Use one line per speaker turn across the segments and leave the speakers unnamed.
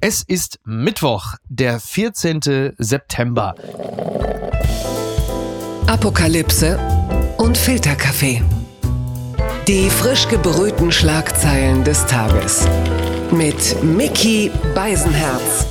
Es ist Mittwoch, der 14. September.
Apokalypse und Filterkaffee. Die frisch gebrühten Schlagzeilen des Tages. Mit Mickey Beisenherz.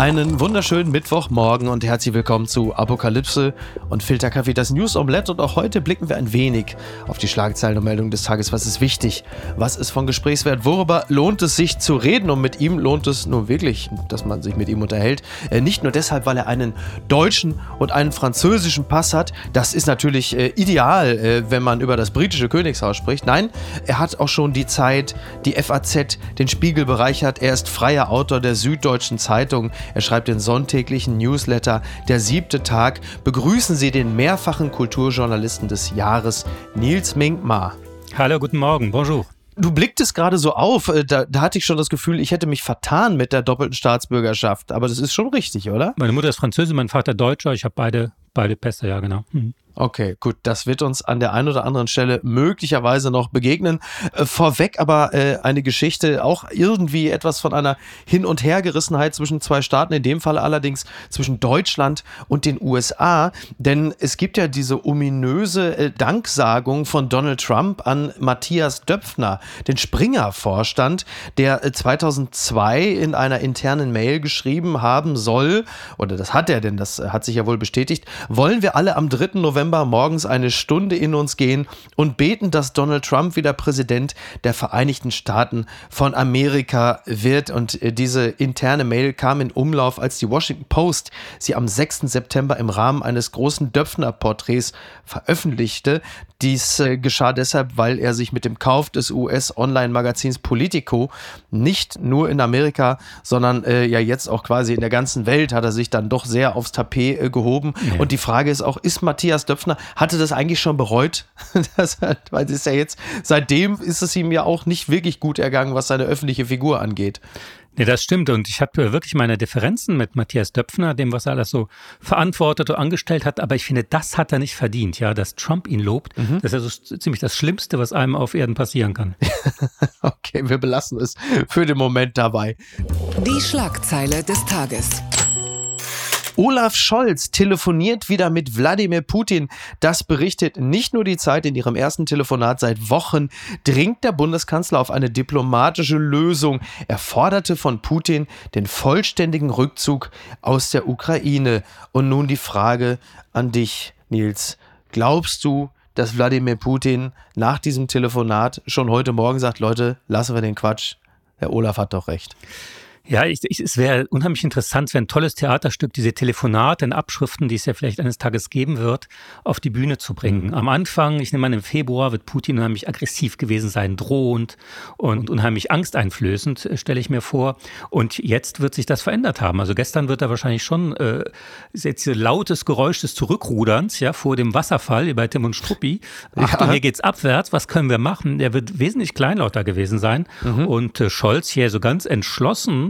Einen wunderschönen Mittwochmorgen und herzlich willkommen zu Apokalypse und Filterkaffee, das News Omelette. Und auch heute blicken wir ein wenig auf die Schlagzeilen und Meldungen des Tages. Was ist wichtig? Was ist von Gesprächswert? Worüber lohnt es sich zu reden? Und mit ihm lohnt es nun wirklich, dass man sich mit ihm unterhält. Äh, nicht nur deshalb, weil er einen deutschen und einen französischen Pass hat. Das ist natürlich äh, ideal, äh, wenn man über das britische Königshaus spricht. Nein, er hat auch schon die Zeit, die FAZ, den Spiegel bereichert. Er ist freier Autor der Süddeutschen Zeitung. Er schreibt den sonntäglichen Newsletter Der siebte Tag. Begrüßen Sie den mehrfachen Kulturjournalisten des Jahres, Nils Minkmar.
Hallo, guten Morgen, bonjour.
Du blicktest gerade so auf, äh, da, da, hatte ich schon das Gefühl, ich hätte mich vertan mit der doppelten Staatsbürgerschaft. Aber das ist schon richtig, oder?
Meine Mutter ist Französin, mein Vater Deutscher. Ich habe beide, beide Pässe, ja, genau. Mhm.
Okay, gut, das wird uns an der einen oder anderen Stelle möglicherweise noch begegnen. Äh, vorweg aber äh, eine Geschichte, auch irgendwie etwas von einer Hin- und Hergerissenheit zwischen zwei Staaten, in dem Fall allerdings zwischen Deutschland und den USA. Denn es gibt ja diese ominöse äh, Danksagung von Donald Trump an Matthias Döpfner, den Springer-Vorstand, der äh, 2002 in einer internen Mail geschrieben haben soll, oder das hat er denn, das hat sich ja wohl bestätigt, wollen wir alle am 3. November November morgens eine Stunde in uns gehen und beten, dass Donald Trump wieder Präsident der Vereinigten Staaten von Amerika wird. Und äh, diese interne Mail kam in Umlauf, als die Washington Post sie am 6. September im Rahmen eines großen Döpfner-Porträts veröffentlichte. Dies äh, geschah deshalb, weil er sich mit dem Kauf des US-Online-Magazins Politico nicht nur in Amerika, sondern äh, ja jetzt auch quasi in der ganzen Welt hat er sich dann doch sehr aufs Tapet äh, gehoben. Ja. Und die Frage ist auch, ist Matthias Döpfner hatte das eigentlich schon bereut. das, weil es ist ja jetzt, seitdem ist es ihm ja auch nicht wirklich gut ergangen, was seine öffentliche Figur angeht.
Nee, das stimmt. Und ich habe wirklich meine Differenzen mit Matthias Döpfner, dem, was er alles so verantwortet und angestellt hat. Aber ich finde, das hat er nicht verdient, ja, dass Trump ihn lobt. Mhm. Das ist ja so ziemlich das Schlimmste, was einem auf Erden passieren kann.
okay, wir belassen es für den Moment dabei.
Die Schlagzeile des Tages.
Olaf Scholz telefoniert wieder mit Wladimir Putin. Das berichtet nicht nur die Zeit in ihrem ersten Telefonat seit Wochen, dringt der Bundeskanzler auf eine diplomatische Lösung. Er forderte von Putin den vollständigen Rückzug aus der Ukraine. Und nun die Frage an dich, Nils. Glaubst du, dass Wladimir Putin nach diesem Telefonat schon heute Morgen sagt, Leute, lassen wir den Quatsch. Herr Olaf hat doch recht.
Ja, ich, ich, es wäre unheimlich interessant, es wäre ein tolles Theaterstück, diese Telefonate in Abschriften, die es ja vielleicht eines Tages geben wird, auf die Bühne zu bringen. Mhm. Am Anfang, ich nehme an, im Februar wird Putin unheimlich aggressiv gewesen sein, drohend und unheimlich angsteinflößend, äh, stelle ich mir vor. Und jetzt wird sich das verändert haben. Also gestern wird er wahrscheinlich schon äh, jetzt lautes Geräusch des Zurückruderns, ja, vor dem Wasserfall bei Tim und Struppi. Achtung, ja. hier geht's abwärts, was können wir machen? Der wird wesentlich kleinlauter gewesen sein. Mhm. Und äh, Scholz hier so ganz entschlossen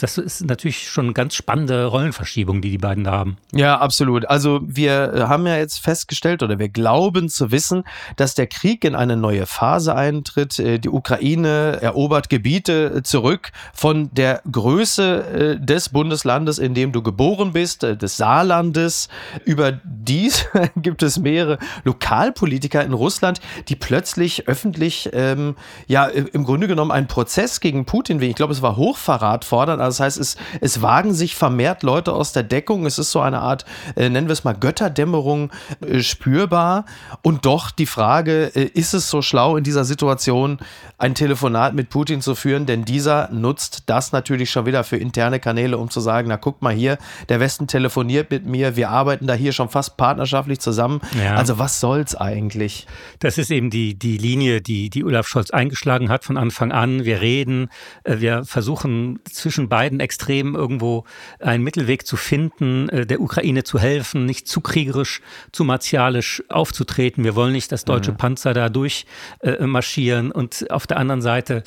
das ist natürlich schon eine ganz spannende Rollenverschiebung, die die beiden da haben.
Ja, absolut. Also wir haben ja jetzt festgestellt oder wir glauben zu wissen, dass der Krieg in eine neue Phase eintritt. Äh, die Ukraine erobert Gebiete zurück von der Größe äh, des Bundeslandes, in dem du geboren bist, äh, des Saarlandes. Über dies gibt es mehrere Lokalpolitiker in Russland, die plötzlich öffentlich ähm, ja im Grunde genommen einen Prozess gegen Putin, ich glaube, es war Hochverrat fordern fordern. Also das heißt, es, es wagen sich vermehrt Leute aus der Deckung. Es ist so eine Art, äh, nennen wir es mal Götterdämmerung äh, spürbar. Und doch die Frage, äh, ist es so schlau in dieser Situation, ein Telefonat mit Putin zu führen? Denn dieser nutzt das natürlich schon wieder für interne Kanäle, um zu sagen, na guck mal hier, der Westen telefoniert mit mir, wir arbeiten da hier schon fast partnerschaftlich zusammen. Ja. Also was soll's eigentlich?
Das ist eben die, die Linie, die, die Olaf Scholz eingeschlagen hat von Anfang an. Wir reden, äh, wir versuchen zwischen zwischen beiden Extremen irgendwo einen Mittelweg zu finden, äh, der Ukraine zu helfen, nicht zu kriegerisch, zu martialisch aufzutreten. Wir wollen nicht, dass deutsche mhm. Panzer da durchmarschieren. Und auf der anderen Seite,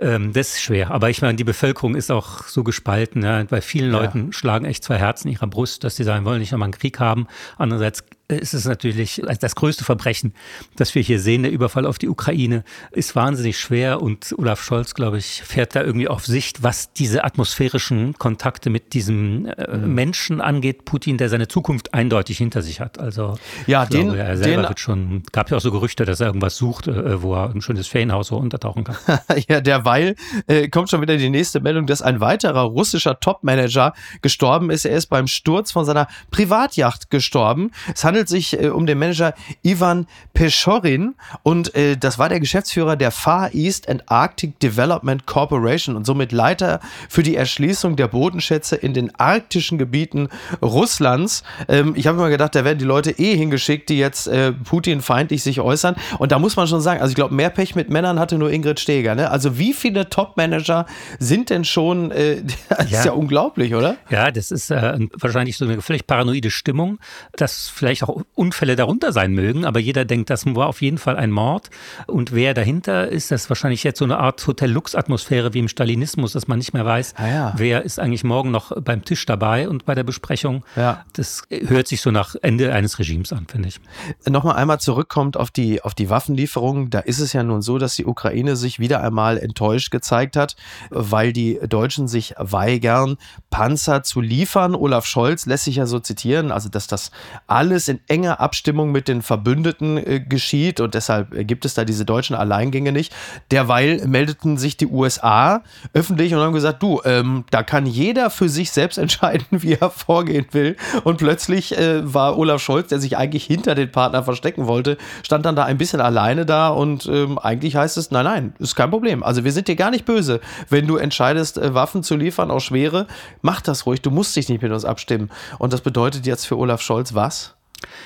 ähm, das ist schwer. Aber ich meine, die Bevölkerung ist auch so gespalten. Ja. Bei vielen Leuten ja. schlagen echt zwei Herzen in ihrer Brust, dass sie sagen, wollen nicht nochmal einen Krieg haben. Andererseits ist es natürlich das größte Verbrechen, das wir hier sehen. Der Überfall auf die Ukraine ist wahnsinnig schwer und Olaf Scholz, glaube ich, fährt da irgendwie auf Sicht, was diese atmosphärischen Kontakte mit diesem äh, mhm. Menschen angeht. Putin, der seine Zukunft eindeutig hinter sich hat. Also
ja, den,
glaube, er selber den, wird schon, gab ja auch so Gerüchte, dass er irgendwas sucht, äh, wo er ein schönes Ferienhaus so untertauchen kann.
ja, derweil äh, kommt schon wieder die nächste Meldung, dass ein weiterer russischer Topmanager gestorben ist. Er ist beim Sturz von seiner Privatjacht gestorben. Es handelt sich äh, um den Manager Ivan Peschorin und äh, das war der Geschäftsführer der Far East and Arctic Development Corporation und somit Leiter für die Erschließung der Bodenschätze in den arktischen Gebieten Russlands. Ähm, ich habe immer gedacht, da werden die Leute eh hingeschickt, die jetzt äh, Putin feindlich sich äußern. Und da muss man schon sagen, also ich glaube, mehr Pech mit Männern hatte nur Ingrid Steger. Ne? Also wie viele Top-Manager sind denn schon, äh, das ja. ist ja unglaublich, oder?
Ja, das ist äh, wahrscheinlich so eine völlig paranoide Stimmung, dass vielleicht auch Unfälle darunter sein mögen, aber jeder denkt, das war auf jeden Fall ein Mord. Und wer dahinter ist, das ist wahrscheinlich jetzt so eine Art Hotel-Lux-Atmosphäre wie im Stalinismus, dass man nicht mehr weiß, ah, ja. wer ist eigentlich morgen noch beim Tisch dabei und bei der Besprechung. Ja. Das hört sich so nach Ende eines Regimes an, finde ich.
Nochmal einmal zurückkommt auf die, auf die Waffenlieferungen. Da ist es ja nun so, dass die Ukraine sich wieder einmal enttäuscht gezeigt hat, weil die Deutschen sich weigern, Panzer zu liefern. Olaf Scholz lässt sich ja so zitieren, also dass das alles in enger Abstimmung mit den Verbündeten äh, geschieht und deshalb gibt es da diese deutschen Alleingänge nicht. Derweil meldeten sich die USA öffentlich und haben gesagt, du, ähm, da kann jeder für sich selbst entscheiden, wie er vorgehen will. Und plötzlich äh, war Olaf Scholz, der sich eigentlich hinter den Partner verstecken wollte, stand dann da ein bisschen alleine da und ähm, eigentlich heißt es, nein, nein, ist kein Problem. Also wir sind dir gar nicht böse, wenn du entscheidest, äh, Waffen zu liefern, auch schwere. Mach das ruhig, du musst dich nicht mit uns abstimmen. Und das bedeutet jetzt für Olaf Scholz was?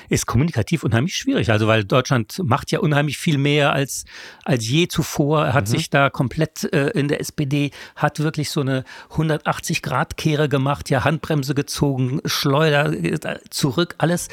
Ist kommunikativ unheimlich schwierig. Also weil Deutschland macht ja unheimlich viel mehr als, als je zuvor. Hat mhm. sich da komplett äh, in der SPD, hat wirklich so eine 180-Grad-Kehre gemacht, ja Handbremse gezogen, Schleuder äh, zurück, alles.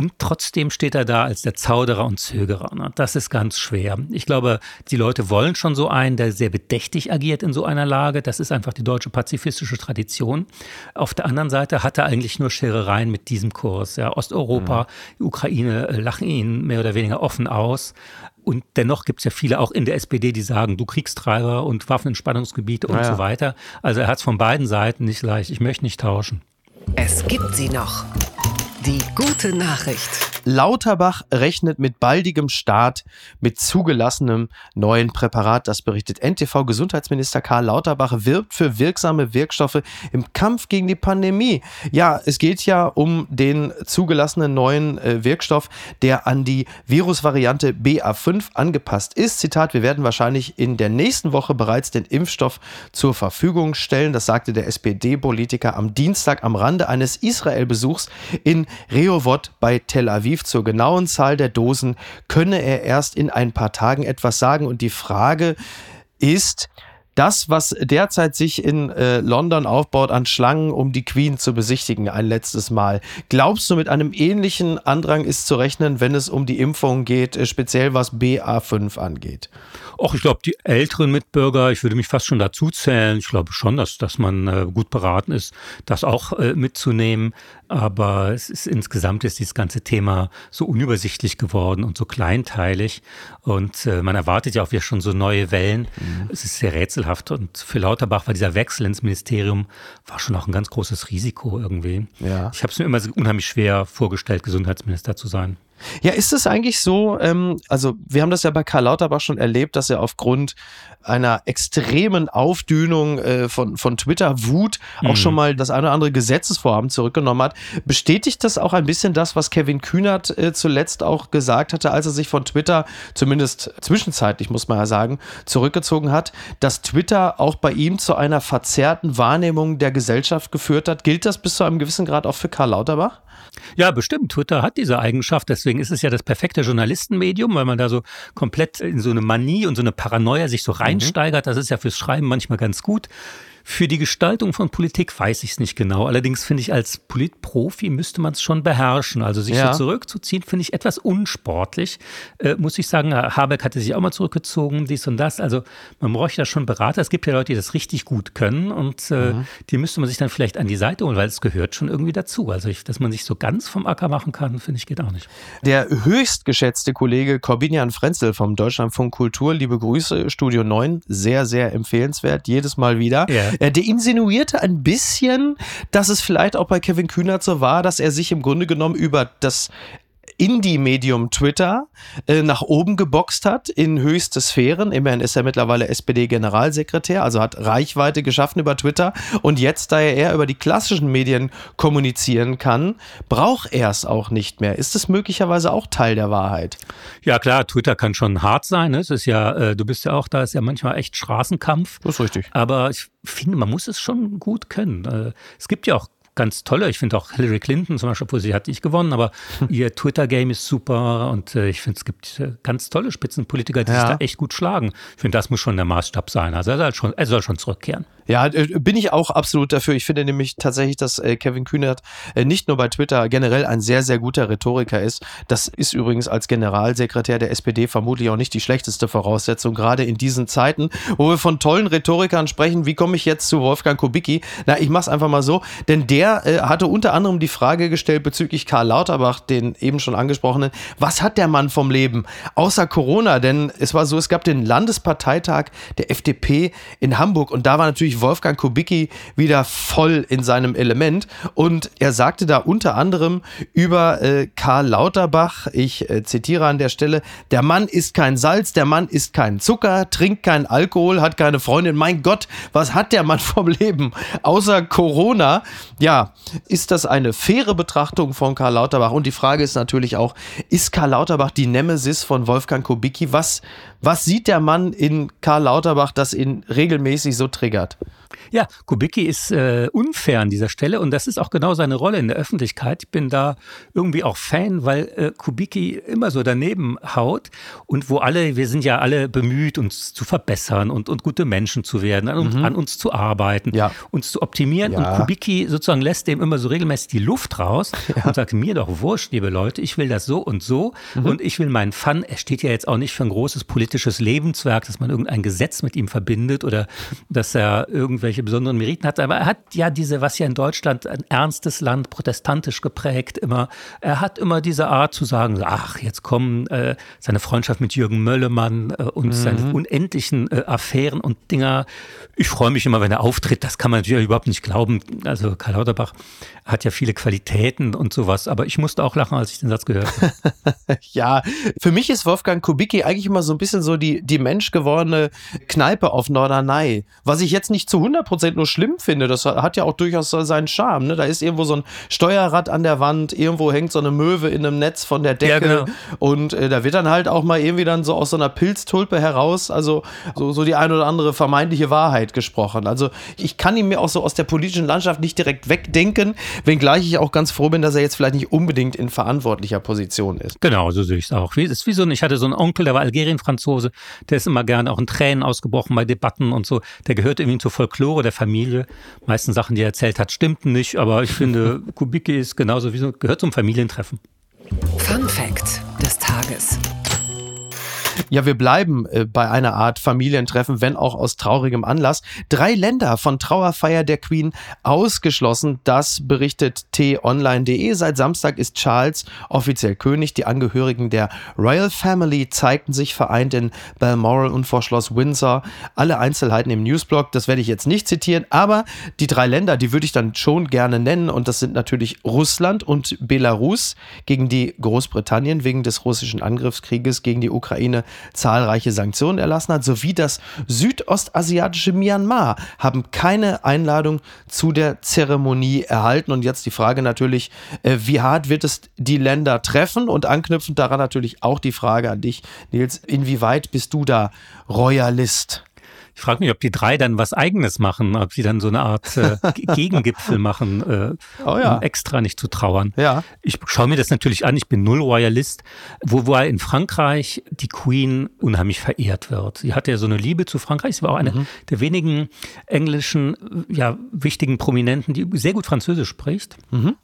Und trotzdem steht er da als der Zauderer und Zögerer. Ne? Das ist ganz schwer. Ich glaube, die Leute wollen schon so einen, der sehr bedächtig agiert in so einer Lage. Das ist einfach die deutsche pazifistische Tradition. Auf der anderen Seite hat er eigentlich nur Scherereien mit diesem Kurs. Ja, Osteuropa, mhm. die Ukraine äh, lachen ihn mehr oder weniger offen aus. Und dennoch gibt es ja viele auch in der SPD, die sagen, du Kriegstreiber und Waffenentspannungsgebiete und naja. so weiter. Also er hat es von beiden Seiten nicht leicht. Ich möchte nicht tauschen.
Es gibt sie noch. Die gute Nachricht.
Lauterbach rechnet mit baldigem Start mit zugelassenem neuen Präparat. Das berichtet NTV. Gesundheitsminister Karl Lauterbach wirbt für wirksame Wirkstoffe im Kampf gegen die Pandemie. Ja, es geht ja um den zugelassenen neuen äh, Wirkstoff, der an die Virusvariante BA5 angepasst ist. Zitat, wir werden wahrscheinlich in der nächsten Woche bereits den Impfstoff zur Verfügung stellen. Das sagte der SPD-Politiker am Dienstag am Rande eines Israel-Besuchs in Rehovot bei Tel Aviv. Zur genauen Zahl der Dosen könne er erst in ein paar Tagen etwas sagen. Und die Frage ist, das, was derzeit sich in äh, London aufbaut an Schlangen, um die Queen zu besichtigen, ein letztes Mal. Glaubst du, mit einem ähnlichen Andrang ist zu rechnen, wenn es um die Impfung geht, äh, speziell was BA5 angeht?
Och, ich glaube, die älteren Mitbürger, ich würde mich fast schon dazu zählen. Ich glaube schon, dass, dass man äh, gut beraten ist, das auch äh, mitzunehmen. Aber es ist insgesamt ist dieses ganze Thema so unübersichtlich geworden und so kleinteilig. Und äh, man erwartet ja auch wieder schon so neue Wellen. Mhm. Es ist sehr rätselhaft. Und für Lauterbach war dieser Wechsel ins Ministerium war schon auch ein ganz großes Risiko irgendwie. Ja. Ich habe es mir immer so unheimlich schwer vorgestellt, Gesundheitsminister zu sein.
Ja, ist es eigentlich so, ähm, also wir haben das ja bei Karl Lauterbach schon erlebt, dass er aufgrund einer extremen Aufdünung äh, von, von Twitter-Wut mhm. auch schon mal das eine oder andere Gesetzesvorhaben zurückgenommen hat. Bestätigt das auch ein bisschen das, was Kevin Kühnert äh, zuletzt auch gesagt hatte, als er sich von Twitter, zumindest zwischenzeitlich muss man ja sagen, zurückgezogen hat, dass Twitter auch bei ihm zu einer verzerrten Wahrnehmung der Gesellschaft geführt hat? Gilt das bis zu einem gewissen Grad auch für Karl Lauterbach?
Ja, bestimmt. Twitter hat diese Eigenschaft. Deswegen ist es ja das perfekte Journalistenmedium, weil man da so komplett in so eine Manie und so eine Paranoia sich so mhm. reinsteigert. Das ist ja fürs Schreiben manchmal ganz gut. Für die Gestaltung von Politik weiß ich es nicht genau. Allerdings finde ich, als Politprofi müsste man es schon beherrschen. Also sich ja. so zurückzuziehen, finde ich etwas unsportlich. Äh, muss ich sagen, Habeck hatte sich auch mal zurückgezogen, dies und das. Also man bräuchte da schon Berater. Es gibt ja Leute, die das richtig gut können und äh, mhm. die müsste man sich dann vielleicht an die Seite holen, weil es gehört schon irgendwie dazu. Also ich, dass man sich so ganz vom Acker machen kann, finde ich, geht auch nicht.
Der höchst geschätzte Kollege Corbinian Frenzel vom Deutschlandfunk Kultur, liebe Grüße, Studio 9, sehr, sehr empfehlenswert, jedes Mal wieder. Ja. Äh, der insinuierte ein bisschen, dass es vielleicht auch bei Kevin Kühnert so war, dass er sich im Grunde genommen über das Indie-Medium Twitter äh, nach oben geboxt hat in höchste Sphären. Immerhin ist er mittlerweile SPD-Generalsekretär, also hat Reichweite geschaffen über Twitter. Und jetzt, da er eher über die klassischen Medien kommunizieren kann, braucht er es auch nicht mehr. Ist es möglicherweise auch Teil der Wahrheit?
Ja, klar, Twitter kann schon hart sein. Ne? Es ist ja, äh, du bist ja auch da, ist ja manchmal echt Straßenkampf.
Das ist richtig.
Aber ich finde, man muss es schon gut können. Äh, es gibt ja auch ganz tolle. Ich finde auch Hillary Clinton zum Beispiel, obwohl sie hat nicht gewonnen, aber ihr Twitter-Game ist super und äh, ich finde, es gibt äh, ganz tolle Spitzenpolitiker, die ja. sich da echt gut schlagen. Ich finde, das muss schon der Maßstab sein. Also er soll schon, er soll schon zurückkehren.
Ja, äh, bin ich auch absolut dafür. Ich finde nämlich tatsächlich, dass äh, Kevin Kühnert äh, nicht nur bei Twitter generell ein sehr, sehr guter Rhetoriker ist. Das ist übrigens als Generalsekretär der SPD vermutlich auch nicht die schlechteste Voraussetzung, gerade in diesen Zeiten, wo wir von tollen Rhetorikern sprechen. Wie komme ich jetzt zu Wolfgang Kubicki? Na, ich mache es einfach mal so, denn der äh, hatte unter anderem die Frage gestellt bezüglich Karl Lauterbach, den eben schon angesprochenen. Was hat der Mann vom Leben? Außer Corona, denn es war so, es gab den Landesparteitag der FDP in Hamburg und da war natürlich Wolfgang Kubicki wieder voll in seinem Element. Und er sagte da unter anderem über äh, Karl Lauterbach, ich äh, zitiere an der Stelle, der Mann ist kein Salz, der Mann ist kein Zucker, trinkt keinen Alkohol, hat keine Freundin. Mein Gott, was hat der Mann vom Leben? Außer Corona. Ja, ist das eine faire Betrachtung von Karl Lauterbach? Und die Frage ist natürlich auch, ist Karl Lauterbach die Nemesis von Wolfgang Kubicki? Was, was sieht der Mann in Karl Lauterbach, das ihn regelmäßig so triggert?
Ja, Kubicki ist äh, unfair an dieser Stelle und das ist auch genau seine Rolle in der Öffentlichkeit. Ich bin da irgendwie auch Fan, weil äh, Kubicki immer so daneben haut und wo alle, wir sind ja alle bemüht, uns zu verbessern und, und gute Menschen zu werden, an, mhm. an uns zu arbeiten, ja. uns zu optimieren. Ja. Und Kubicki sozusagen lässt dem immer so regelmäßig die Luft raus ja. und sagt, mir doch wurscht, liebe Leute, ich will das so und so mhm. und ich will meinen Fun. Er steht ja jetzt auch nicht für ein großes politisches Lebenswerk, dass man irgendein Gesetz mit ihm verbindet oder dass er irgendwelche irgendwelche besonderen Meriten hat, aber er hat ja diese, was ja in Deutschland ein ernstes Land, protestantisch geprägt immer, er hat immer diese Art zu sagen, ach, jetzt kommen äh, seine Freundschaft mit Jürgen Möllemann äh, und mhm. seine unendlichen äh, Affären und Dinger. Ich freue mich immer, wenn er auftritt, das kann man natürlich überhaupt nicht glauben. Also Karl Lauterbach hat ja viele Qualitäten und sowas, aber ich musste auch lachen, als ich den Satz gehört habe.
ja, für mich ist Wolfgang Kubicki eigentlich immer so ein bisschen so die, die menschgewordene Kneipe auf Norderney, was ich jetzt nicht zu 100% nur schlimm finde, das hat ja auch durchaus seinen Charme, ne? da ist irgendwo so ein Steuerrad an der Wand, irgendwo hängt so eine Möwe in einem Netz von der Decke ja, genau. und äh, da wird dann halt auch mal irgendwie dann so aus so einer Pilztulpe heraus, also so, so die ein oder andere vermeintliche Wahrheit gesprochen. Also ich kann ihn mir auch so aus der politischen Landschaft nicht direkt wegdenken, Wenngleich ich auch ganz froh bin, dass er jetzt vielleicht nicht unbedingt in verantwortlicher Position ist.
Genau, so sehe ich es auch. Wie, ist wie so ein, ich hatte so einen Onkel, der war Algerien-Franzose, der ist immer gerne auch in Tränen ausgebrochen bei Debatten und so. Der gehört irgendwie zur Folklore der Familie. Die meisten Sachen, die er erzählt hat, stimmten nicht, aber ich finde, Kubicki ist genauso wie so, gehört zum Familientreffen.
Fun Fact des Tages.
Ja, wir bleiben äh, bei einer Art Familientreffen, wenn auch aus traurigem Anlass. Drei Länder von Trauerfeier der Queen ausgeschlossen. Das berichtet t-online.de. Seit Samstag ist Charles offiziell König. Die Angehörigen der Royal Family zeigten sich vereint in Balmoral und vor Schloss Windsor. Alle Einzelheiten im Newsblog, das werde ich jetzt nicht zitieren, aber die drei Länder, die würde ich dann schon gerne nennen und das sind natürlich Russland und Belarus gegen die Großbritannien wegen des russischen Angriffskrieges gegen die Ukraine zahlreiche Sanktionen erlassen hat, sowie das südostasiatische Myanmar haben keine Einladung zu der Zeremonie erhalten. Und jetzt die Frage natürlich, äh, wie hart wird es die Länder treffen? Und anknüpfend daran natürlich auch die Frage an dich, Nils, inwieweit bist du da Royalist?
Ich frage mich, ob die drei dann was Eigenes machen, ob sie dann so eine Art äh, Gegengipfel machen, äh, oh ja. um extra nicht zu trauern.
Ja.
Ich schaue mir das natürlich an, ich bin null Royalist, wo, wo in Frankreich die Queen unheimlich verehrt wird. Sie hatte ja so eine Liebe zu Frankreich, sie war auch eine mhm. der wenigen englischen, ja, wichtigen Prominenten, die sehr gut Französisch spricht. Mhm.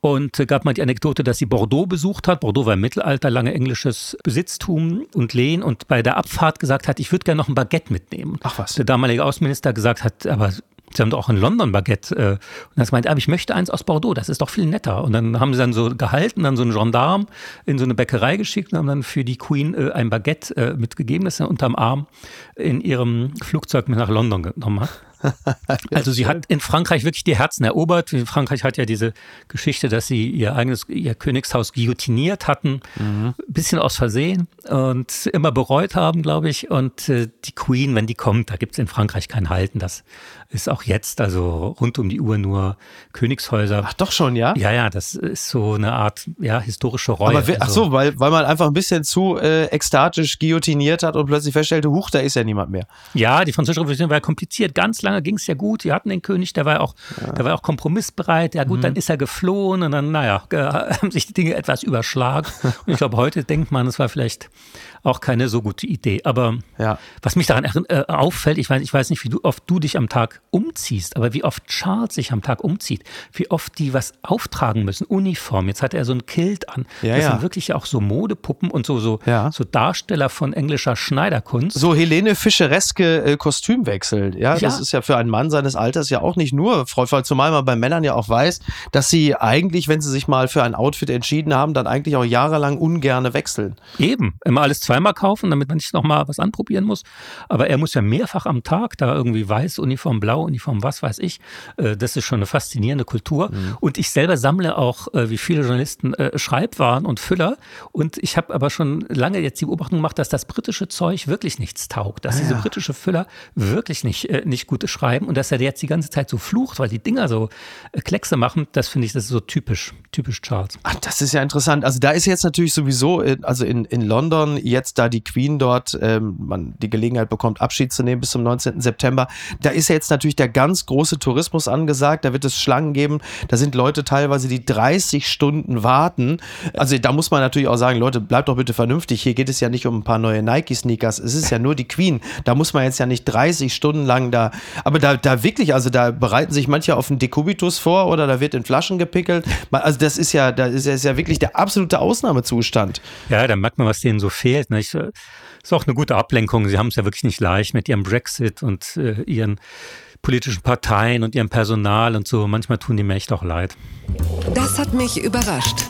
Und äh, gab mal die Anekdote, dass sie Bordeaux besucht hat. Bordeaux war im Mittelalter lange englisches Besitztum und Lehen und bei der Abfahrt gesagt hat, ich würde gerne noch ein Baguette mitnehmen.
Ach was.
Der damalige Außenminister gesagt hat, aber Sie haben doch auch in London Baguette. Äh, und das meint, aber ich möchte eins aus Bordeaux, das ist doch viel netter. Und dann haben sie dann so gehalten, dann so einen Gendarm in so eine Bäckerei geschickt und haben dann für die Queen äh, ein Baguette äh, mitgegeben, das er unterm Arm in ihrem Flugzeug mit nach London genommen hat. also sie hat in Frankreich wirklich die Herzen erobert. Frankreich hat ja diese Geschichte, dass sie ihr eigenes, ihr Königshaus guillotiniert hatten, mhm. bisschen aus Versehen und immer bereut haben, glaube ich. Und äh, die Queen, wenn die kommt, da gibt es in Frankreich kein Halten. Das ist auch jetzt, also rund um die Uhr nur Königshäuser.
Ach doch schon, ja?
Ja, ja, das ist so eine Art ja, historische Reue.
Aber, ach so, weil, weil man einfach ein bisschen zu äh, ekstatisch guillotiniert hat und plötzlich feststellte, huch, da ist ja niemand mehr.
Ja, die französische Revolution war kompliziert, ganz lange lange ging es ja gut. Sie hatten den König, der war auch, ja. der war auch kompromissbereit. Ja gut, mhm. dann ist er geflohen und dann, naja, haben sich die Dinge etwas überschlagen. Und ich glaube, heute denkt man, es war vielleicht auch keine so gute Idee. Aber ja. was mich daran äh, auffällt, ich weiß, ich weiß nicht, wie du, oft du dich am Tag umziehst, aber wie oft Charles sich am Tag umzieht, wie oft die was auftragen müssen, Uniform. Jetzt hat er so ein Kilt an. Ja, das ja. sind wirklich auch so Modepuppen und so, so, ja. so Darsteller von englischer Schneiderkunst.
So Helene Fischereske äh, Kostümwechsel. Ja, das ist ja für einen Mann seines Alters ja auch nicht nur freudvoll, zumal man bei Männern ja auch weiß, dass sie eigentlich, wenn sie sich mal für ein Outfit entschieden haben, dann eigentlich auch jahrelang ungerne wechseln.
Eben, immer alles zwei zweimal kaufen, damit man nicht nochmal was anprobieren muss. Aber er muss ja mehrfach am Tag da irgendwie weiß Uniform, blau Uniform, was weiß ich. Äh, das ist schon eine faszinierende Kultur. Mhm. Und ich selber sammle auch, äh, wie viele Journalisten, äh, Schreibwaren und Füller. Und ich habe aber schon lange jetzt die Beobachtung gemacht, dass das britische Zeug wirklich nichts taugt. Dass ah, diese britische Füller wirklich nicht, nicht gut schreiben und dass er jetzt die ganze Zeit so flucht, weil die Dinger so Kleckse machen. Das finde ich, das ist so typisch, typisch Charles.
Ach, das ist ja interessant. Also da ist jetzt natürlich sowieso, also in, in London jetzt jetzt, da die Queen dort ähm, man die Gelegenheit bekommt, Abschied zu nehmen bis zum 19. September, da ist ja jetzt natürlich der ganz große Tourismus angesagt. Da wird es Schlangen geben. Da sind Leute teilweise, die 30 Stunden warten. Also da muss man natürlich auch sagen, Leute, bleibt doch bitte vernünftig. Hier geht es ja nicht um ein paar neue Nike-Sneakers. Es ist ja nur die Queen. Da muss man jetzt ja nicht 30 Stunden lang da. Aber da, da wirklich, also da bereiten sich manche auf einen Dekubitus vor oder da wird in Flaschen gepickelt. Also das ist ja, da ist ja wirklich der absolute Ausnahmezustand.
Ja, da merkt man, was denen so fehlt. Nicht? Ist auch eine gute Ablenkung. Sie haben es ja wirklich nicht leicht mit ihrem Brexit und äh, ihren politischen Parteien und ihrem Personal und so. Manchmal tun die mir echt auch leid.
Das hat mich überrascht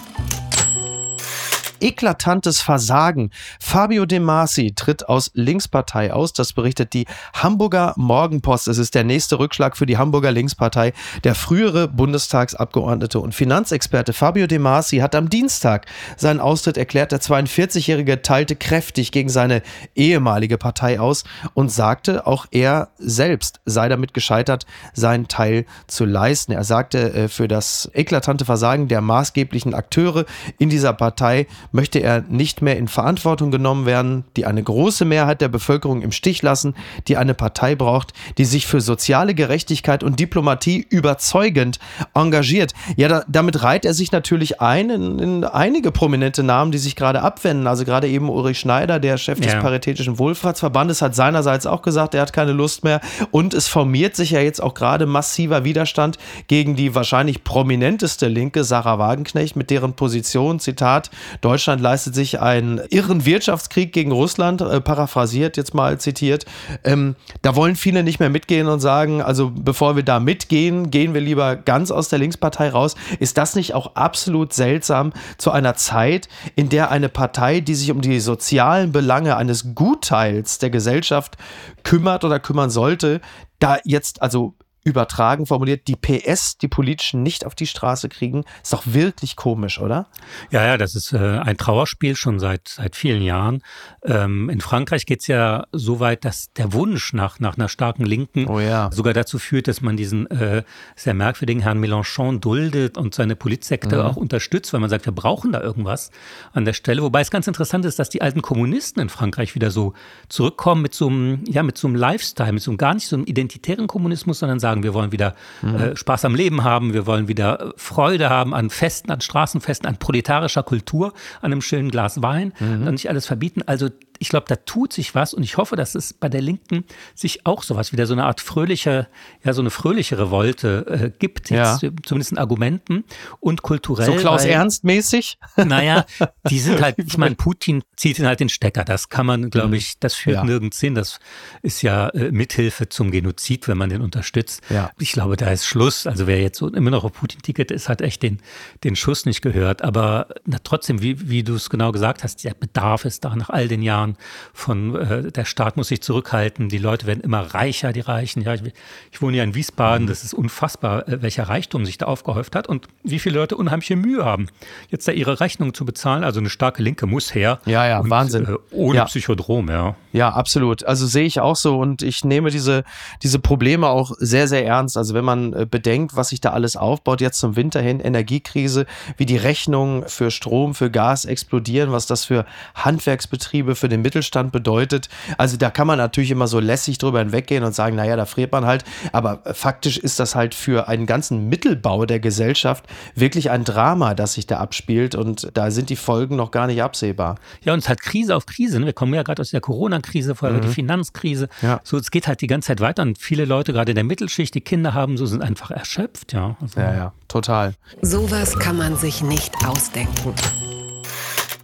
eklatantes Versagen. Fabio De Masi tritt aus Linkspartei aus. Das berichtet die Hamburger Morgenpost. Es ist der nächste Rückschlag für die Hamburger Linkspartei. Der frühere Bundestagsabgeordnete und Finanzexperte Fabio De Masi hat am Dienstag seinen Austritt erklärt. Der 42-Jährige teilte kräftig gegen seine ehemalige Partei aus und sagte, auch er selbst sei damit gescheitert, seinen Teil zu leisten. Er sagte, äh, für das eklatante Versagen der maßgeblichen Akteure in dieser Partei möchte er nicht mehr in Verantwortung genommen werden, die eine große Mehrheit der Bevölkerung im Stich lassen, die eine Partei braucht, die sich für soziale Gerechtigkeit und Diplomatie überzeugend engagiert. Ja, da, damit reiht er sich natürlich ein in, in, einige prominente Namen, die sich gerade abwenden. Also gerade eben Ulrich Schneider, der Chef des ja. Paritätischen Wohlfahrtsverbandes, hat seinerseits auch gesagt, er hat keine Lust mehr. Und es formiert sich ja jetzt auch gerade massiver Widerstand gegen die wahrscheinlich prominenteste Linke, Sarah Wagenknecht, mit deren Position, Zitat, Deutschland Deutschland leistet sich einen irren Wirtschaftskrieg gegen Russland, äh, paraphrasiert jetzt mal zitiert. Ähm, da wollen viele nicht mehr mitgehen und sagen, also bevor wir da mitgehen, gehen wir lieber ganz aus der Linkspartei raus. Ist das nicht auch absolut seltsam zu einer Zeit, in der eine Partei, die sich um die sozialen Belange eines Gutteils der Gesellschaft kümmert oder kümmern sollte, da jetzt also übertragen formuliert, die PS, die politischen, nicht auf die Straße kriegen. Ist doch wirklich komisch, oder?
Ja, ja, das ist äh, ein Trauerspiel schon seit, seit vielen Jahren. Ähm, in Frankreich geht es ja so weit, dass der Wunsch nach, nach einer starken Linken
oh ja.
sogar dazu führt, dass man diesen äh, sehr merkwürdigen Herrn Mélenchon duldet und seine Politsekte mhm. auch unterstützt, weil man sagt, wir brauchen da irgendwas an der Stelle. Wobei es ganz interessant ist, dass die alten Kommunisten in Frankreich wieder so zurückkommen mit so einem, ja, mit so einem Lifestyle, mit so einem gar nicht so einem identitären Kommunismus, sondern sagen, wir wollen wieder mhm. äh, Spaß am Leben haben, wir wollen wieder äh, Freude haben an Festen, an Straßenfesten, an proletarischer Kultur, an einem schönen Glas Wein mhm. und nicht alles verbieten. Also ich glaube, da tut sich was und ich hoffe, dass es bei der Linken sich auch sowas wieder so eine Art fröhliche, ja, so eine fröhliche Revolte äh, gibt, jetzt, ja. zumindest in Argumenten und kulturell. So
Klaus Ernst mäßig?
Naja, die sind halt, ich meine, Putin zieht ihn halt den Stecker. Das kann man, glaube mhm. ich, das führt ja. nirgends hin. Das ist ja äh, Mithilfe zum Genozid, wenn man den unterstützt. Ja. Ich glaube, da ist Schluss. Also wer jetzt so immer noch auf Putin-Ticket ist, hat echt den, den Schuss nicht gehört. Aber na, trotzdem, wie, wie du es genau gesagt hast, der Bedarf ist da nach all den Jahren von äh, der Staat muss sich zurückhalten, die Leute werden immer reicher, die Reichen. Ja, ich, ich wohne ja in Wiesbaden, mhm. das ist unfassbar, äh, welcher Reichtum sich da aufgehäuft hat und wie viele Leute unheimliche Mühe haben, jetzt da ihre Rechnung zu bezahlen. Also eine starke Linke muss her.
Ja, ja, und, Wahnsinn. Äh,
ohne
ja.
Psychodrom, ja.
Ja, absolut. Also sehe ich auch so und ich nehme diese, diese Probleme auch sehr, sehr ernst. Also wenn man äh, bedenkt, was sich da alles aufbaut, jetzt zum Winter hin, Energiekrise, wie die Rechnungen für Strom, für Gas explodieren, was das für Handwerksbetriebe, für den Mittelstand bedeutet. Also da kann man natürlich immer so lässig drüber hinweggehen und sagen, naja, da friert man halt. Aber faktisch ist das halt für einen ganzen Mittelbau der Gesellschaft wirklich ein Drama, das sich da abspielt. Und da sind die Folgen noch gar nicht absehbar.
Ja, und es hat Krise auf Krise. Ne? Wir kommen ja gerade aus der Corona-Krise, vorher mhm. die Finanzkrise. Ja. So, es geht halt die ganze Zeit weiter. Und viele Leute, gerade in der Mittelschicht, die Kinder haben, so sind einfach erschöpft. Ja,
also, ja, ja, total.
Sowas kann man sich nicht ausdenken.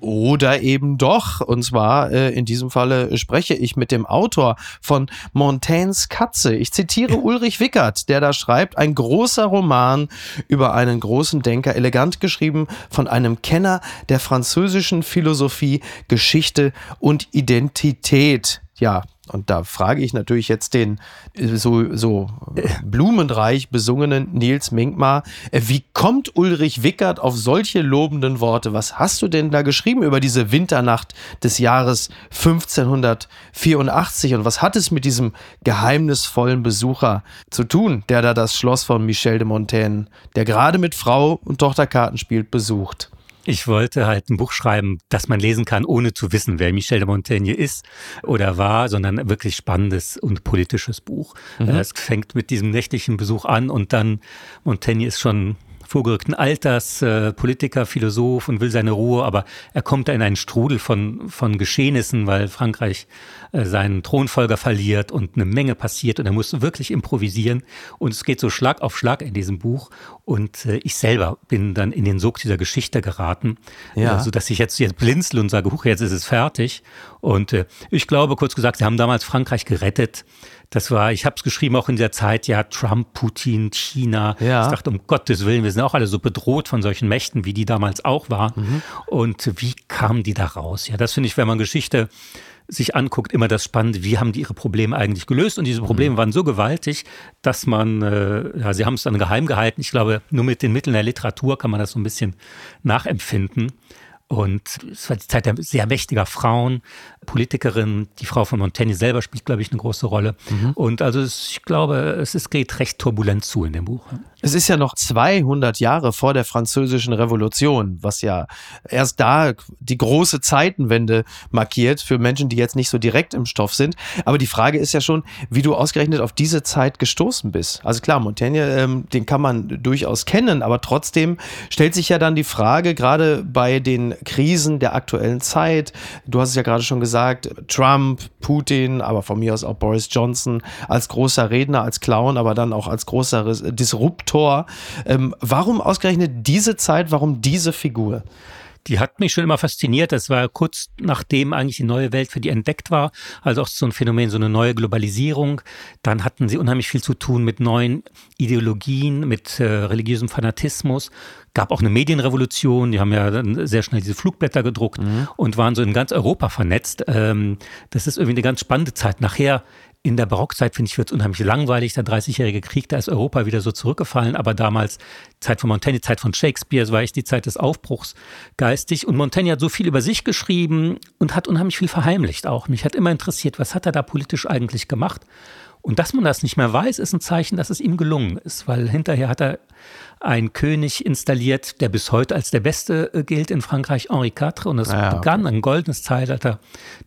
Oder eben doch. Und zwar äh, in diesem Falle spreche ich mit dem Autor von Montaignes Katze. Ich zitiere Ulrich Wickert, der da schreibt, ein großer Roman über einen großen Denker, elegant geschrieben von einem Kenner der französischen Philosophie, Geschichte und Identität. Ja, und da frage ich natürlich jetzt den äh, so, so blumenreich besungenen Nils Minkmar, äh, wie kommt Ulrich Wickert auf solche lobenden Worte? Was hast du denn da geschrieben über diese Winternacht des Jahres 1584 und was hat es mit diesem geheimnisvollen Besucher zu tun, der da das Schloss von Michel de Montaigne, der gerade mit Frau und Tochter Karten spielt, besucht?
Ich wollte halt ein Buch schreiben, das man lesen kann, ohne zu wissen, wer Michel de Montaigne ist oder war, sondern wirklich spannendes und politisches Buch. Mhm. Es fängt mit diesem nächtlichen Besuch an und dann Montaigne ist schon vorgerückten Alters, äh, Politiker, Philosoph und will seine Ruhe, aber er kommt da in einen Strudel von, von Geschehnissen, weil Frankreich äh, seinen Thronfolger verliert und eine Menge passiert und er muss wirklich improvisieren. Und es geht so Schlag auf Schlag in diesem Buch. Und äh, ich selber bin dann in den Sog dieser Geschichte geraten, ja. äh, sodass ich jetzt, jetzt blinzel und sage, huch, jetzt ist es fertig. Und äh, ich glaube, kurz gesagt, sie haben damals Frankreich gerettet, das war, ich habe es geschrieben auch in der Zeit, ja, Trump, Putin, China. Ja. Ich dachte, um Gottes Willen, wir sind auch alle so bedroht von solchen Mächten, wie die damals auch waren. Mhm. Und wie kamen die da raus? Ja, das finde ich, wenn man Geschichte sich anguckt, immer das Spannende, wie haben die ihre Probleme eigentlich gelöst? Und diese Probleme mhm. waren so gewaltig, dass man, äh, ja, sie haben es dann geheim gehalten. Ich glaube, nur mit den Mitteln der Literatur kann man das so ein bisschen nachempfinden. Und es war die Zeit der sehr mächtiger Frauen, Politikerin, die Frau von Montaigne selber spielt, glaube ich, eine große Rolle. Mhm. Und also ich glaube, es ist, geht recht turbulent zu in dem Buch.
Es ist ja noch 200 Jahre vor der französischen Revolution, was ja erst da die große Zeitenwende markiert für Menschen, die jetzt nicht so direkt im Stoff sind. Aber die Frage ist ja schon, wie du ausgerechnet auf diese Zeit gestoßen bist. Also klar, Montaigne, ähm, den kann man durchaus kennen, aber trotzdem stellt sich ja dann die Frage, gerade bei den Krisen der aktuellen Zeit, du hast es ja gerade schon gesagt, gesagt, Trump, Putin, aber von mir aus auch Boris Johnson als großer Redner, als Clown, aber dann auch als großer Disruptor. Ähm, warum ausgerechnet diese Zeit, warum diese Figur?
Die hat mich schon immer fasziniert. Das war kurz nachdem eigentlich die neue Welt für die entdeckt war, also auch so ein Phänomen, so eine neue Globalisierung. Dann hatten sie unheimlich viel zu tun mit neuen Ideologien, mit äh, religiösem Fanatismus. Gab auch eine Medienrevolution, die haben ja dann sehr schnell diese Flugblätter gedruckt mhm. und waren so in ganz Europa vernetzt. Ähm, das ist irgendwie eine ganz spannende Zeit. Nachher in der Barockzeit, finde ich, wird es unheimlich langweilig. Der Dreißigjährige Krieg, da ist Europa wieder so zurückgefallen. Aber damals, Zeit von Montaigne, Zeit von Shakespeare, es war echt die Zeit des Aufbruchs geistig. Und Montaigne hat so viel über sich geschrieben und hat unheimlich viel verheimlicht auch. Mich hat immer interessiert, was hat er da politisch eigentlich gemacht? Und dass man das nicht mehr weiß, ist ein Zeichen, dass es ihm gelungen ist, weil hinterher hat er einen König installiert, der bis heute als der Beste äh, gilt in Frankreich, Henri IV. Und es ja, begann ein goldenes Zeitalter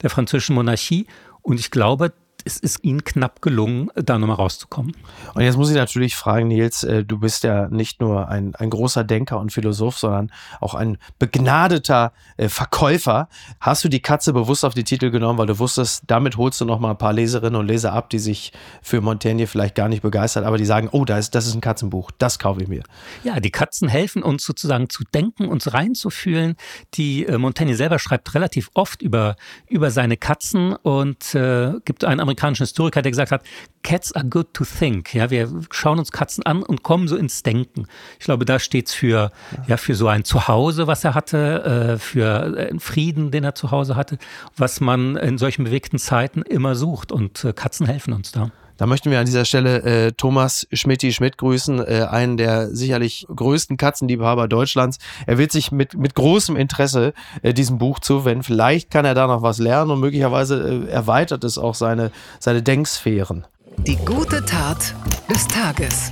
der französischen Monarchie. Und ich glaube, es ist ihnen knapp gelungen, da nochmal rauszukommen.
Und jetzt muss ich natürlich fragen, Nils, äh, du bist ja nicht nur ein, ein großer Denker und Philosoph, sondern auch ein begnadeter äh, Verkäufer. Hast du die Katze bewusst auf die Titel genommen, weil du wusstest, damit holst du nochmal ein paar Leserinnen und Leser ab, die sich für Montaigne vielleicht gar nicht begeistert, aber die sagen, oh, das ist, das ist ein Katzenbuch, das kaufe ich mir.
Ja, die Katzen helfen uns sozusagen zu denken, uns reinzufühlen. Die äh, Montaigne selber schreibt relativ oft über, über seine Katzen und äh, gibt einen amerikanischen Historiker, der gesagt hat, Cats are good to think. Ja, wir schauen uns Katzen an und kommen so ins Denken. Ich glaube, da steht es für, ja, für so ein Zuhause, was er hatte, äh, für einen Frieden, den er zu Hause hatte, was man in solchen bewegten Zeiten immer sucht. Und äh, Katzen helfen uns da.
Da möchten wir an dieser Stelle äh, Thomas Schmidti Schmidt grüßen, äh, einen der sicherlich größten Katzenliebhaber Deutschlands. Er wird sich mit, mit großem Interesse äh, diesem Buch zuwenden. Vielleicht kann er da noch was lernen und möglicherweise äh, erweitert es auch seine, seine Denksphären.
Die gute Tat des Tages.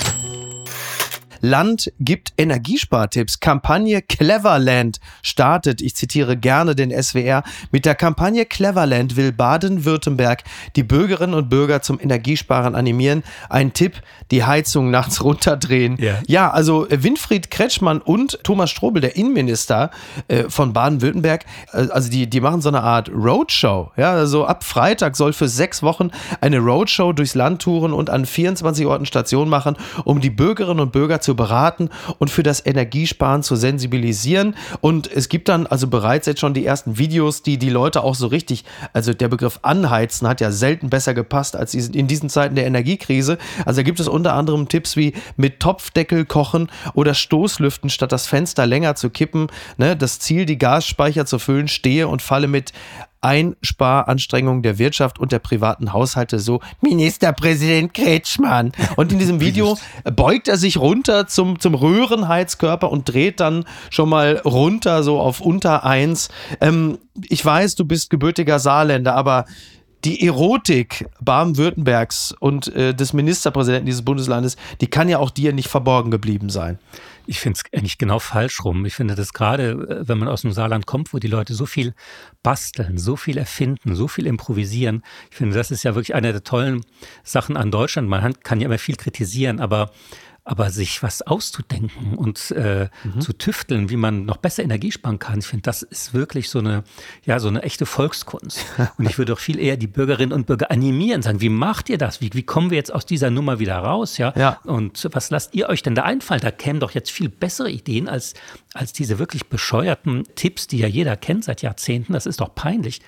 Land gibt Energiespartipps. Kampagne Cleverland startet, ich zitiere gerne den SWR, mit der Kampagne Cleverland will Baden-Württemberg die Bürgerinnen und Bürger zum Energiesparen animieren. Ein Tipp, die Heizung nachts runterdrehen. Yeah. Ja, also äh, Winfried Kretschmann und Thomas Strobel, der Innenminister äh, von Baden-Württemberg, äh, also die, die machen so eine Art Roadshow. Ja, also ab Freitag soll für sechs Wochen eine Roadshow durchs Land touren und an 24 Orten Station machen, um die Bürgerinnen und Bürger zu zu beraten und für das Energiesparen zu sensibilisieren. Und es gibt dann also bereits jetzt schon die ersten Videos, die die Leute auch so richtig, also der Begriff anheizen hat ja selten besser gepasst als in diesen Zeiten der Energiekrise. Also da gibt es unter anderem Tipps wie mit Topfdeckel kochen oder Stoßlüften statt das Fenster länger zu kippen. Ne, das Ziel, die Gasspeicher zu füllen, stehe und falle mit Einsparanstrengungen der Wirtschaft und der privaten Haushalte so Ministerpräsident Kretschmann. Und in diesem Video beugt er sich runter zum, zum Röhrenheizkörper und dreht dann schon mal runter, so auf unter eins. Ähm, ich weiß, du bist gebürtiger Saarländer, aber die Erotik Baden-Württembergs und äh, des Ministerpräsidenten dieses Bundeslandes, die kann ja auch dir nicht verborgen geblieben sein.
Ich finde es eigentlich genau falsch rum. Ich finde das gerade, äh, wenn man aus dem Saarland kommt, wo die Leute so viel basteln, so viel erfinden, so viel improvisieren. Ich finde, das ist ja wirklich eine der tollen Sachen an Deutschland. Man kann ja immer viel kritisieren, aber aber sich was auszudenken und äh, mhm. zu tüfteln, wie man noch besser Energie sparen kann, ich finde, das ist wirklich so eine, ja, so eine echte Volkskunst. Und ich würde auch viel eher die Bürgerinnen und Bürger animieren, sagen, wie macht ihr das? Wie, wie kommen wir jetzt aus dieser Nummer wieder raus? Ja? ja. Und was lasst ihr euch denn da einfallen? Da kämen doch jetzt viel bessere Ideen als, als diese wirklich bescheuerten Tipps, die ja jeder kennt seit Jahrzehnten. Das ist doch peinlich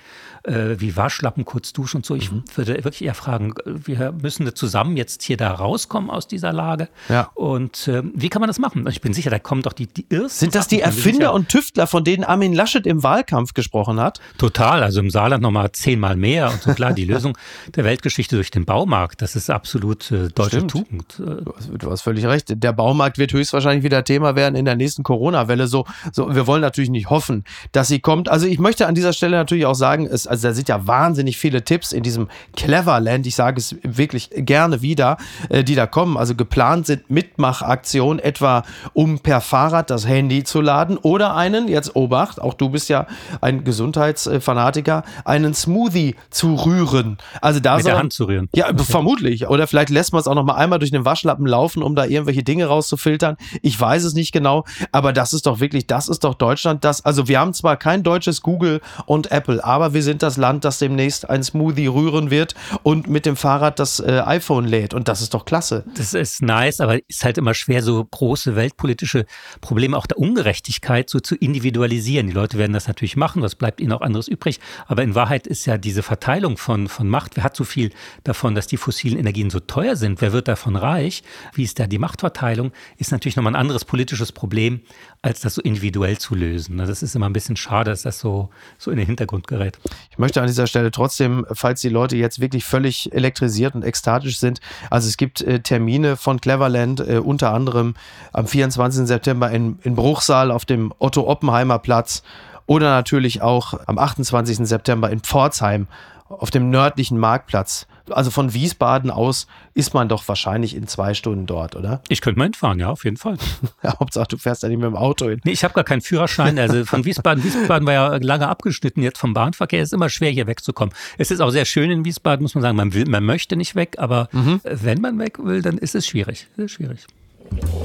äh, wie Waschlappen, kurz duschen und so. Ich mhm. würde wirklich eher fragen, wir müssen zusammen jetzt hier da rauskommen aus dieser Lage. Ja. Und äh, wie kann man das machen? Ich bin sicher, da kommen doch die, die
Irrsten. Sind das die Erfinder und Tüftler, von denen Armin Laschet im Wahlkampf gesprochen hat?
Total. Also im Saarland nochmal zehnmal mehr. Und so klar, die Lösung der Weltgeschichte durch den Baumarkt, das ist absolut äh, deutsche Stimmt. Tugend.
Du hast, du hast völlig recht. Der Baumarkt wird höchstwahrscheinlich wieder Thema werden in der nächsten Corona-Welle. So, so, wir wollen natürlich nicht hoffen, dass sie kommt. Also ich möchte an dieser Stelle natürlich auch sagen, es, also da sind ja wahnsinnig viele Tipps in diesem Cleverland. Ich sage es wirklich gerne wieder, äh, die da kommen. Also geplant sind Mitmachaktionen, etwa um per Fahrrad das Handy zu laden oder einen, jetzt Obacht, auch du bist ja ein Gesundheitsfanatiker, einen Smoothie zu rühren. Also da
Mit der Hand zu rühren.
Ja, vermutlich. Oder vielleicht lässt man es auch noch mal einmal durch den Waschlappen laufen, um da irgendwelche Dinge rauszufiltern. Ich weiß es nicht genau, aber das ist doch wirklich, das ist doch Deutschland. Das, also wir haben zwar kein deutsches Google und Apple, aber wir sind das Land, das demnächst ein Smoothie rühren wird und mit dem Fahrrad das äh, iPhone lädt. Und das ist doch klasse.
Das ist nice, aber ist halt immer schwer, so große weltpolitische Probleme auch der Ungerechtigkeit so zu individualisieren. Die Leute werden das natürlich machen, was bleibt ihnen auch anderes übrig. Aber in Wahrheit ist ja diese Verteilung von, von Macht, wer hat so viel davon, dass die fossilen Energien so teuer sind, wer wird davon reich, wie ist da die Machtverteilung, ist natürlich nochmal ein anderes politisches Problem, als das so individuell zu lösen. Das ist immer ein bisschen schade, dass das so, so in den Hintergrund gerät.
Ich möchte an dieser Stelle trotzdem, falls die Leute jetzt wirklich völlig elektrisiert und ekstatisch sind, also es gibt äh, Termine von Cleverland, äh, unter anderem am 24. September in, in Bruchsal auf dem Otto-Oppenheimer Platz oder natürlich auch am 28. September in Pforzheim auf dem nördlichen Marktplatz. Also von Wiesbaden aus ist man doch wahrscheinlich in zwei Stunden dort, oder?
Ich könnte mal hinfahren, ja, auf jeden Fall.
Hauptsache, du fährst ja nicht mit dem Auto hin.
Nee, ich habe gar keinen Führerschein. Also von Wiesbaden, Wiesbaden war ja lange abgeschnitten jetzt vom Bahnverkehr. Es ist immer schwer, hier wegzukommen. Es ist auch sehr schön in Wiesbaden, muss man sagen. Man, will, man möchte nicht weg, aber mhm. wenn man weg will, dann ist es schwierig. Ist schwierig.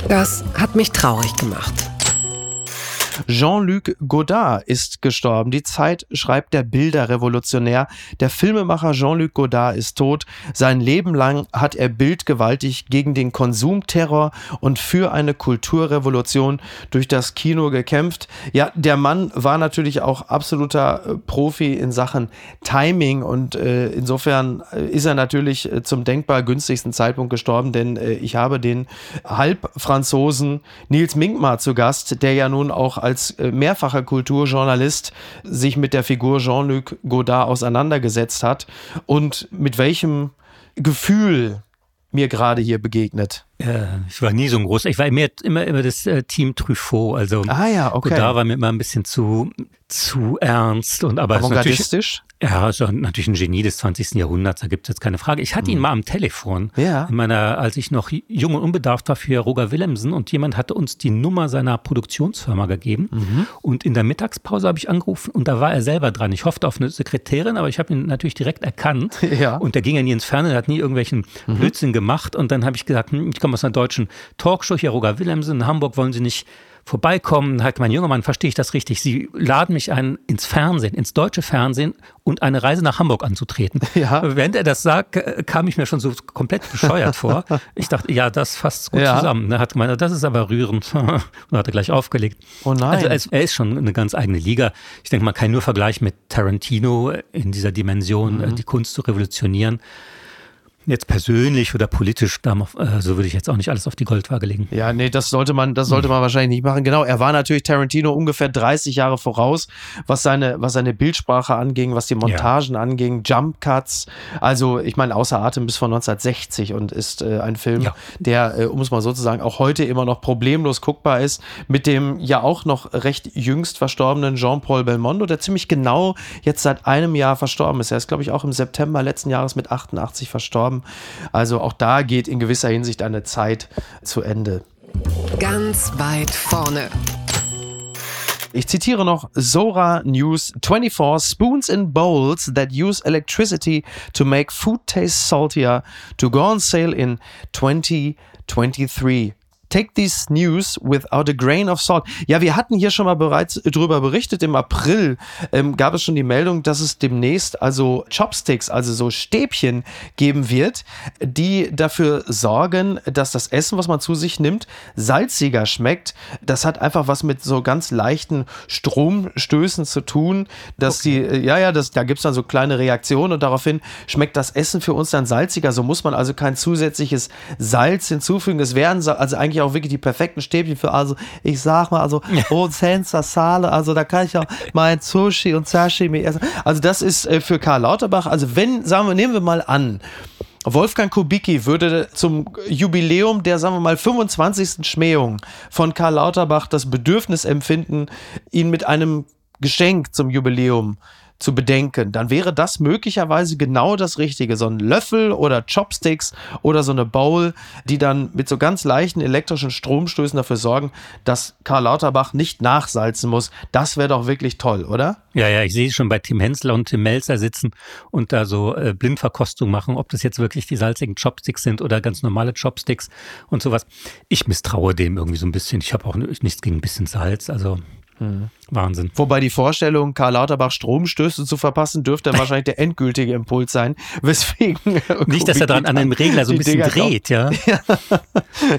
Das hat mich traurig gemacht.
Jean-Luc Godard ist gestorben. Die Zeit schreibt der Bilderrevolutionär. Der Filmemacher Jean-Luc Godard ist tot. Sein Leben lang hat er bildgewaltig gegen den Konsumterror und für eine Kulturrevolution durch das Kino gekämpft. Ja, der Mann war natürlich auch absoluter äh, Profi in Sachen Timing und äh, insofern äh, ist er natürlich äh, zum denkbar günstigsten Zeitpunkt gestorben, denn äh, ich habe den Halbfranzosen Nils Minkmar zu Gast, der ja nun auch als äh, mehrfacher Kulturjournalist sich mit der Figur Jean-Luc Godard auseinandergesetzt hat und mit welchem Gefühl mir gerade hier begegnet.
Ja, ich war nie so ein großer, ich war immer, immer, immer das äh, Team Truffaut, also
ah, ja, okay.
Godard war mir immer ein bisschen zu, zu ernst und aber
avantgardistisch.
Ja, ist natürlich ein Genie des 20. Jahrhunderts, da gibt es jetzt keine Frage. Ich hatte hm. ihn mal am Telefon, ja. in meiner, als ich noch jung und unbedarft war für Roger Willemsen und jemand hatte uns die Nummer seiner Produktionsfirma gegeben mhm. und in der Mittagspause habe ich angerufen und da war er selber dran. Ich hoffte auf eine Sekretärin, aber ich habe ihn natürlich direkt erkannt ja. und der ging ja nie ins Fernsehen, hat nie irgendwelchen mhm. Blödsinn gemacht und dann habe ich gesagt, hm, ich komme aus einer deutschen Talkshow, hier Roger Willemsen, in Hamburg wollen Sie nicht vorbeikommen, hat mein junger Mann, verstehe ich das richtig, Sie laden mich ein ins Fernsehen, ins deutsche Fernsehen und eine Reise nach Hamburg anzutreten. Ja. Während er das sagt, kam ich mir schon so komplett bescheuert vor. Ich dachte, ja, das fasst gut ja. zusammen. Er hat gemeint, das ist aber rührend und hat er gleich aufgelegt.
Oh nein.
Also er ist schon eine ganz eigene Liga. Ich denke, man kann nur vergleichen mit Tarantino in dieser Dimension, mhm. die Kunst zu revolutionieren jetzt persönlich oder politisch, äh, so würde ich jetzt auch nicht alles auf die Goldwaage legen.
Ja, nee, das sollte man, das sollte man wahrscheinlich nicht machen. Genau, er war natürlich Tarantino ungefähr 30 Jahre voraus, was seine, was seine Bildsprache anging, was die Montagen ja. anging, Jump Cuts. Also, ich meine, außer Atem bis von 1960 und ist äh, ein Film, ja. der, äh, um es mal so zu sagen, auch heute immer noch problemlos guckbar ist, mit dem ja auch noch recht jüngst verstorbenen Jean-Paul Belmondo, der ziemlich genau jetzt seit einem Jahr verstorben ist. Er ist, glaube ich, auch im September letzten Jahres mit 88 verstorben. Also auch da geht in gewisser Hinsicht eine Zeit zu Ende.
Ganz weit vorne.
Ich zitiere noch Sora News 24 Spoons in bowls that use electricity to make food taste saltier to go on sale in 2023. Take this news without a grain of salt. Ja, wir hatten hier schon mal bereits drüber berichtet. Im April ähm, gab es schon die Meldung, dass es demnächst also Chopsticks, also so Stäbchen geben wird, die dafür sorgen, dass das Essen, was man zu sich nimmt, salziger schmeckt. Das hat einfach was mit so ganz leichten Stromstößen zu tun, dass okay. die, ja, ja, das, da gibt's dann so kleine Reaktionen und daraufhin schmeckt das Essen für uns dann salziger. So muss man also kein zusätzliches Salz hinzufügen. Es werden also eigentlich eigentlich auch wirklich die perfekten Stäbchen für, also ich sag mal, also Rosenza Sale, also da kann ich auch mein Sushi und Sashimi essen. Also das ist äh, für Karl Lauterbach, also wenn, sagen wir, nehmen wir mal an, Wolfgang Kubicki würde zum Jubiläum der, sagen wir mal, 25. Schmähung von Karl Lauterbach das Bedürfnis empfinden, ihn mit einem Geschenk zum Jubiläum zu bedenken, dann wäre das möglicherweise genau das Richtige. So ein Löffel oder Chopsticks oder so eine Bowl, die dann mit so ganz leichten elektrischen Stromstößen dafür sorgen, dass Karl Lauterbach nicht nachsalzen muss. Das wäre doch wirklich toll, oder?
Ja, ja, ich sehe schon bei Tim Hensler und Tim Melzer sitzen und da so äh, Blindverkostung machen, ob das jetzt wirklich die salzigen Chopsticks sind oder ganz normale Chopsticks und sowas. Ich misstraue dem irgendwie so ein bisschen. Ich habe auch nichts gegen ein bisschen Salz, also Mhm. Wahnsinn.
Wobei die Vorstellung, Karl Lauterbach Stromstöße zu verpassen, dürfte wahrscheinlich der endgültige Impuls sein. Weswegen.
Nicht, dass er dran an dem Regler so ein bisschen Dinger dreht, ja.
ja,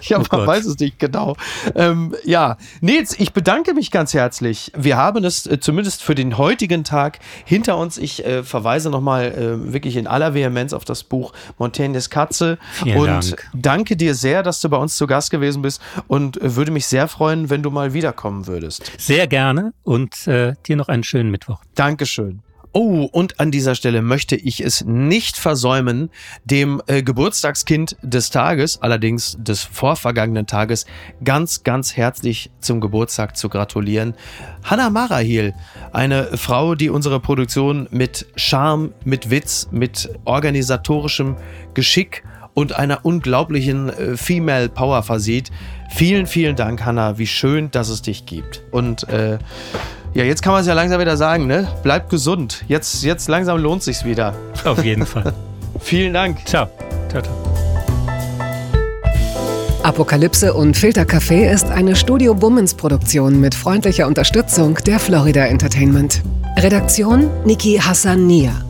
ja oh man Gott. weiß es nicht genau. Ähm, ja, Nils, ich bedanke mich ganz herzlich. Wir haben es äh, zumindest für den heutigen Tag hinter uns. Ich äh, verweise nochmal äh, wirklich in aller Vehemenz auf das Buch Montaignes Katze.
Vielen
und
Dank.
danke dir sehr, dass du bei uns zu Gast gewesen bist und äh, würde mich sehr freuen, wenn du mal wiederkommen würdest.
Sehr gerne und äh, dir noch einen schönen Mittwoch.
Dankeschön. Oh, und an dieser Stelle möchte ich es nicht versäumen, dem äh, Geburtstagskind des Tages, allerdings des vorvergangenen Tages, ganz, ganz herzlich zum Geburtstag zu gratulieren. Hannah Marahil, eine Frau, die unsere Produktion mit Charme, mit Witz, mit organisatorischem Geschick und einer unglaublichen äh, Female Power versieht. Vielen, vielen Dank, Hannah. Wie schön, dass es dich gibt. Und äh, ja, jetzt kann man es ja langsam wieder sagen, ne? Bleibt gesund. Jetzt, jetzt langsam lohnt sich's wieder.
Auf jeden Fall.
Vielen Dank.
Ciao. Ciao, ciao.
Apokalypse und Filtercafé ist eine Studio Bummens Produktion mit freundlicher Unterstützung der Florida Entertainment. Redaktion Niki Hassania.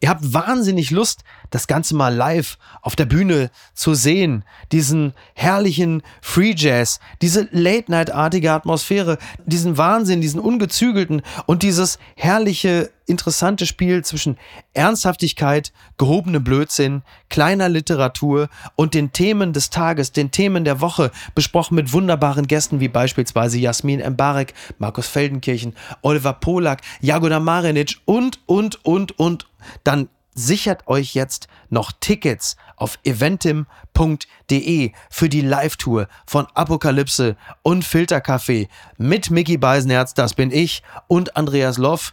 Ihr habt wahnsinnig Lust, das Ganze mal live auf der Bühne zu sehen. Diesen herrlichen Free Jazz, diese Late-Night-artige Atmosphäre, diesen Wahnsinn, diesen ungezügelten und dieses herrliche, interessante Spiel zwischen Ernsthaftigkeit, gehobenem Blödsinn, kleiner Literatur und den Themen des Tages, den Themen der Woche, besprochen mit wunderbaren Gästen wie beispielsweise Jasmin Embarek, Markus Feldenkirchen, Oliver Polak, Jagoda Marinic und, und, und, und, dann sichert euch jetzt noch Tickets auf eventim.de für die Live-Tour von Apokalypse und Filterkaffee mit Mickey Beisenherz, das bin ich, und Andreas Loff,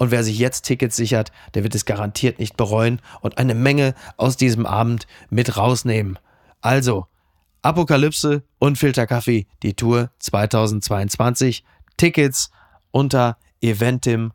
Und wer sich jetzt Tickets sichert, der wird es garantiert nicht bereuen und eine Menge aus diesem Abend mit rausnehmen. Also, Apokalypse und Filterkaffee, die Tour 2022. Tickets unter eventim.de.